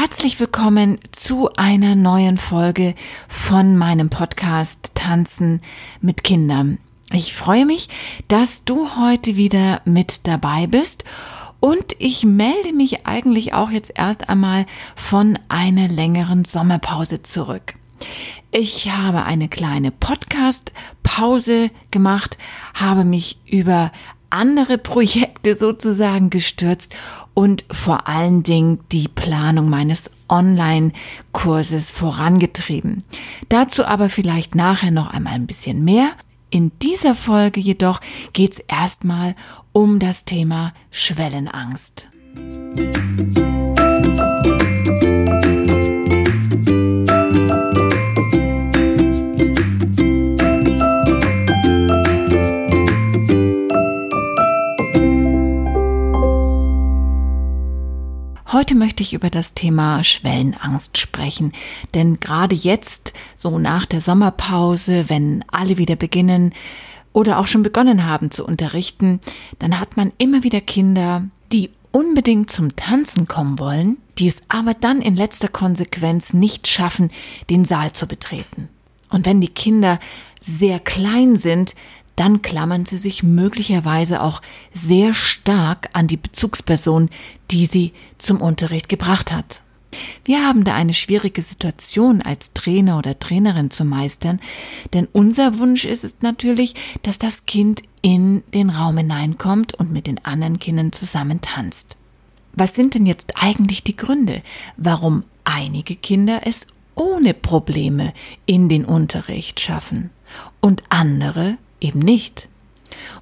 Herzlich willkommen zu einer neuen Folge von meinem Podcast Tanzen mit Kindern. Ich freue mich, dass du heute wieder mit dabei bist und ich melde mich eigentlich auch jetzt erst einmal von einer längeren Sommerpause zurück. Ich habe eine kleine Podcast-Pause gemacht, habe mich über andere Projekte sozusagen gestürzt und vor allen Dingen die Planung meines Online-Kurses vorangetrieben. Dazu aber vielleicht nachher noch einmal ein bisschen mehr. In dieser Folge jedoch geht es erstmal um das Thema Schwellenangst. Musik Heute möchte ich über das Thema Schwellenangst sprechen, denn gerade jetzt, so nach der Sommerpause, wenn alle wieder beginnen oder auch schon begonnen haben zu unterrichten, dann hat man immer wieder Kinder, die unbedingt zum Tanzen kommen wollen, die es aber dann in letzter Konsequenz nicht schaffen, den Saal zu betreten. Und wenn die Kinder sehr klein sind, dann klammern sie sich möglicherweise auch sehr stark an die Bezugsperson, die sie zum Unterricht gebracht hat. Wir haben da eine schwierige Situation als Trainer oder Trainerin zu meistern, denn unser Wunsch ist es natürlich, dass das Kind in den Raum hineinkommt und mit den anderen Kindern zusammen tanzt. Was sind denn jetzt eigentlich die Gründe, warum einige Kinder es ohne Probleme in den Unterricht schaffen und andere eben nicht.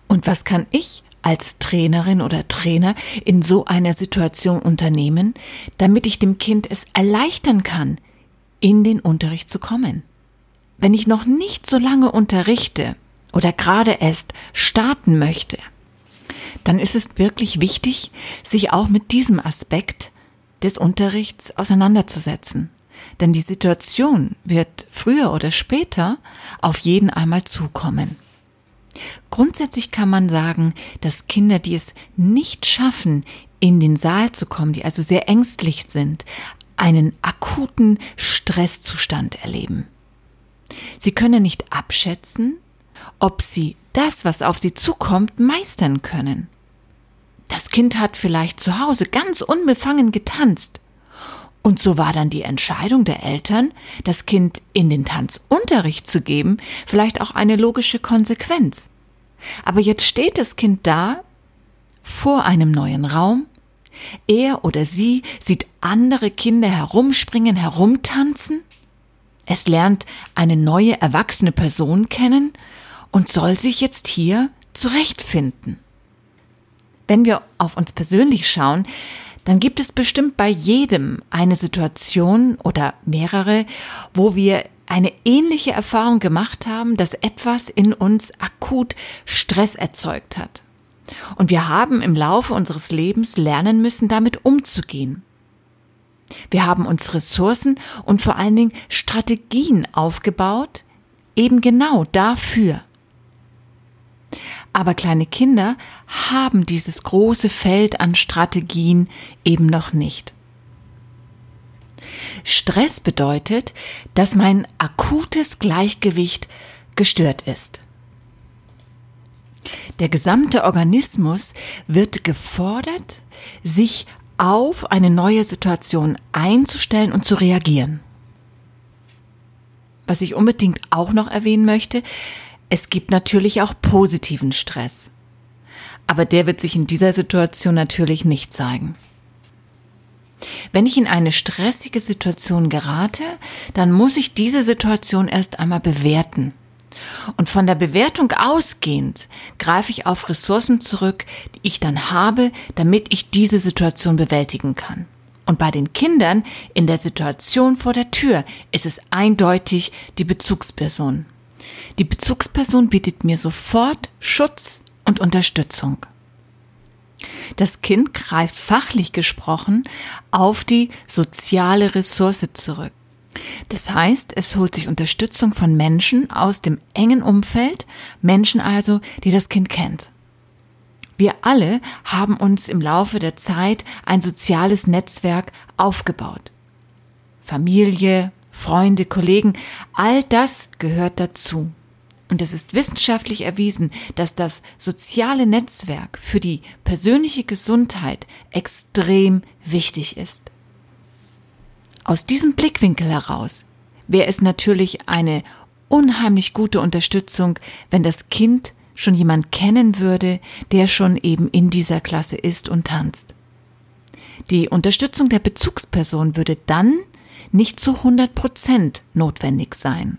Und was kann ich als Trainerin oder Trainer in so einer Situation unternehmen, damit ich dem Kind es erleichtern kann, in den Unterricht zu kommen? Wenn ich noch nicht so lange unterrichte oder gerade erst starten möchte, dann ist es wirklich wichtig, sich auch mit diesem Aspekt des Unterrichts auseinanderzusetzen. Denn die Situation wird früher oder später auf jeden einmal zukommen. Grundsätzlich kann man sagen, dass Kinder, die es nicht schaffen, in den Saal zu kommen, die also sehr ängstlich sind, einen akuten Stresszustand erleben. Sie können nicht abschätzen, ob sie das, was auf sie zukommt, meistern können. Das Kind hat vielleicht zu Hause ganz unbefangen getanzt. Und so war dann die Entscheidung der Eltern, das Kind in den Tanzunterricht zu geben, vielleicht auch eine logische Konsequenz. Aber jetzt steht das Kind da vor einem neuen Raum. Er oder sie sieht andere Kinder herumspringen, herumtanzen. Es lernt eine neue erwachsene Person kennen und soll sich jetzt hier zurechtfinden. Wenn wir auf uns persönlich schauen, dann gibt es bestimmt bei jedem eine Situation oder mehrere, wo wir eine ähnliche Erfahrung gemacht haben, dass etwas in uns akut Stress erzeugt hat. Und wir haben im Laufe unseres Lebens lernen müssen, damit umzugehen. Wir haben uns Ressourcen und vor allen Dingen Strategien aufgebaut, eben genau dafür. Aber kleine Kinder haben dieses große Feld an Strategien eben noch nicht. Stress bedeutet, dass mein akutes Gleichgewicht gestört ist. Der gesamte Organismus wird gefordert, sich auf eine neue Situation einzustellen und zu reagieren. Was ich unbedingt auch noch erwähnen möchte, es gibt natürlich auch positiven Stress. Aber der wird sich in dieser Situation natürlich nicht zeigen. Wenn ich in eine stressige Situation gerate, dann muss ich diese Situation erst einmal bewerten. Und von der Bewertung ausgehend greife ich auf Ressourcen zurück, die ich dann habe, damit ich diese Situation bewältigen kann. Und bei den Kindern in der Situation vor der Tür ist es eindeutig die Bezugsperson. Die Bezugsperson bietet mir sofort Schutz und Unterstützung. Das Kind greift fachlich gesprochen auf die soziale Ressource zurück. Das heißt, es holt sich Unterstützung von Menschen aus dem engen Umfeld, Menschen also, die das Kind kennt. Wir alle haben uns im Laufe der Zeit ein soziales Netzwerk aufgebaut. Familie, Freunde, Kollegen, all das gehört dazu. Und es ist wissenschaftlich erwiesen, dass das soziale Netzwerk für die persönliche Gesundheit extrem wichtig ist. Aus diesem Blickwinkel heraus wäre es natürlich eine unheimlich gute Unterstützung, wenn das Kind schon jemand kennen würde, der schon eben in dieser Klasse ist und tanzt. Die Unterstützung der Bezugsperson würde dann nicht zu 100 Prozent notwendig sein.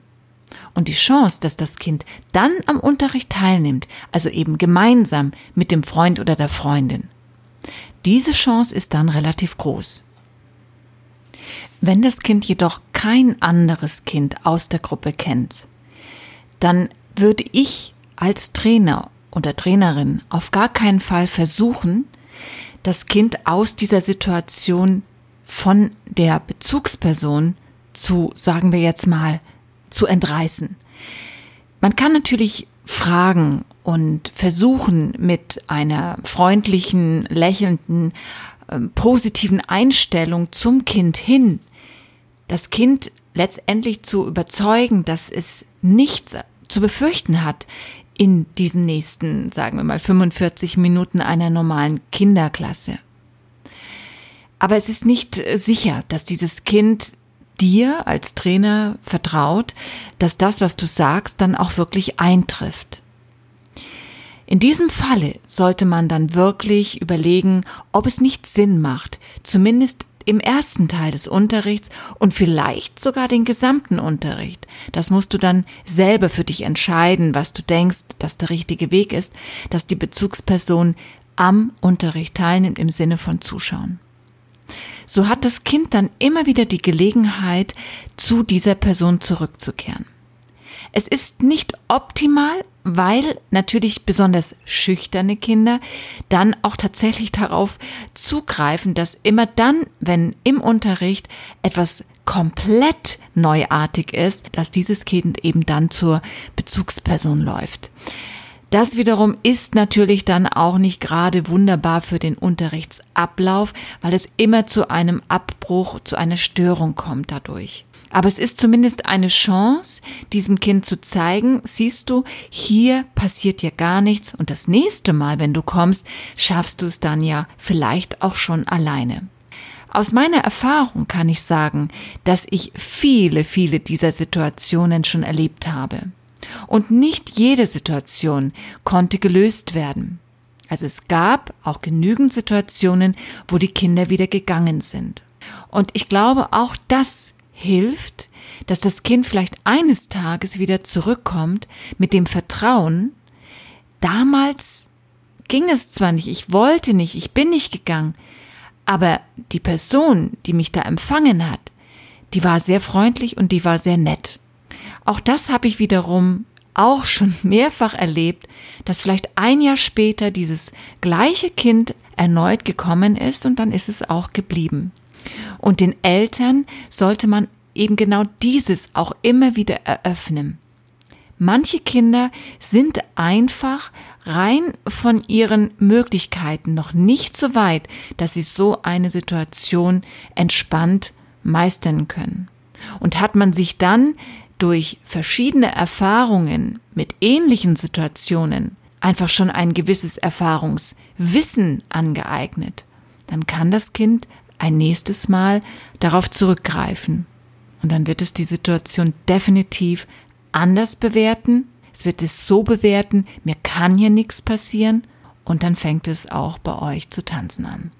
Und die Chance, dass das Kind dann am Unterricht teilnimmt, also eben gemeinsam mit dem Freund oder der Freundin, diese Chance ist dann relativ groß. Wenn das Kind jedoch kein anderes Kind aus der Gruppe kennt, dann würde ich als Trainer oder Trainerin auf gar keinen Fall versuchen, das Kind aus dieser Situation von der Bezugsperson zu, sagen wir jetzt mal, zu entreißen. Man kann natürlich fragen und versuchen mit einer freundlichen, lächelnden, äh, positiven Einstellung zum Kind hin, das Kind letztendlich zu überzeugen, dass es nichts zu befürchten hat in diesen nächsten, sagen wir mal, 45 Minuten einer normalen Kinderklasse. Aber es ist nicht sicher, dass dieses Kind dir als Trainer vertraut, dass das, was du sagst, dann auch wirklich eintrifft. In diesem Falle sollte man dann wirklich überlegen, ob es nicht Sinn macht, zumindest im ersten Teil des Unterrichts und vielleicht sogar den gesamten Unterricht. Das musst du dann selber für dich entscheiden, was du denkst, dass der richtige Weg ist, dass die Bezugsperson am Unterricht teilnimmt im Sinne von Zuschauen so hat das Kind dann immer wieder die Gelegenheit, zu dieser Person zurückzukehren. Es ist nicht optimal, weil natürlich besonders schüchterne Kinder dann auch tatsächlich darauf zugreifen, dass immer dann, wenn im Unterricht etwas komplett neuartig ist, dass dieses Kind eben dann zur Bezugsperson läuft. Das wiederum ist natürlich dann auch nicht gerade wunderbar für den Unterrichtsablauf, weil es immer zu einem Abbruch, zu einer Störung kommt dadurch. Aber es ist zumindest eine Chance, diesem Kind zu zeigen, siehst du, hier passiert ja gar nichts und das nächste Mal, wenn du kommst, schaffst du es dann ja vielleicht auch schon alleine. Aus meiner Erfahrung kann ich sagen, dass ich viele, viele dieser Situationen schon erlebt habe. Und nicht jede Situation konnte gelöst werden. Also es gab auch genügend Situationen, wo die Kinder wieder gegangen sind. Und ich glaube, auch das hilft, dass das Kind vielleicht eines Tages wieder zurückkommt mit dem Vertrauen, damals ging es zwar nicht, ich wollte nicht, ich bin nicht gegangen, aber die Person, die mich da empfangen hat, die war sehr freundlich und die war sehr nett. Auch das habe ich wiederum auch schon mehrfach erlebt, dass vielleicht ein Jahr später dieses gleiche Kind erneut gekommen ist und dann ist es auch geblieben. Und den Eltern sollte man eben genau dieses auch immer wieder eröffnen. Manche Kinder sind einfach rein von ihren Möglichkeiten noch nicht so weit, dass sie so eine Situation entspannt meistern können. Und hat man sich dann durch verschiedene Erfahrungen mit ähnlichen Situationen einfach schon ein gewisses Erfahrungswissen angeeignet, dann kann das Kind ein nächstes Mal darauf zurückgreifen. Und dann wird es die Situation definitiv anders bewerten. Es wird es so bewerten, mir kann hier nichts passieren. Und dann fängt es auch bei euch zu tanzen an.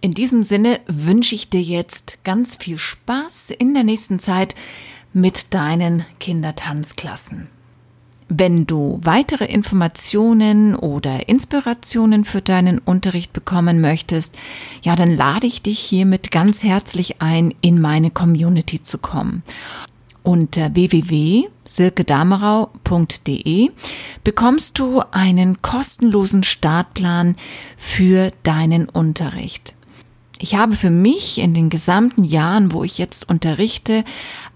In diesem Sinne wünsche ich dir jetzt ganz viel Spaß in der nächsten Zeit mit deinen Kindertanzklassen. Wenn du weitere Informationen oder Inspirationen für deinen Unterricht bekommen möchtest, ja, dann lade ich dich hiermit ganz herzlich ein, in meine Community zu kommen. Unter www.silkedamerau.de bekommst du einen kostenlosen Startplan für deinen Unterricht. Ich habe für mich in den gesamten Jahren, wo ich jetzt unterrichte,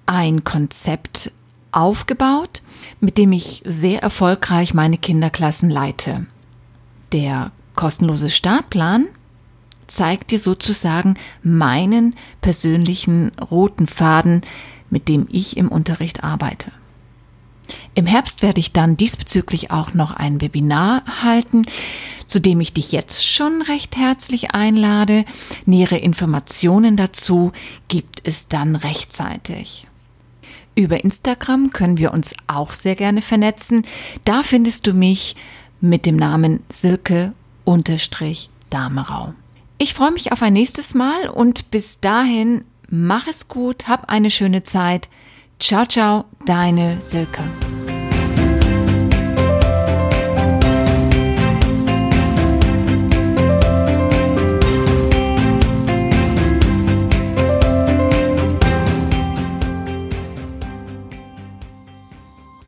ein Konzept aufgebaut, mit dem ich sehr erfolgreich meine Kinderklassen leite. Der kostenlose Startplan zeigt dir sozusagen meinen persönlichen roten Faden, mit dem ich im Unterricht arbeite. Im Herbst werde ich dann diesbezüglich auch noch ein Webinar halten, zu dem ich dich jetzt schon recht herzlich einlade. Nähere Informationen dazu gibt es dann rechtzeitig. Über Instagram können wir uns auch sehr gerne vernetzen. Da findest du mich mit dem Namen Silke-Damerau. Ich freue mich auf ein nächstes Mal und bis dahin mach es gut, hab eine schöne Zeit. Ciao, ciao, deine Silke.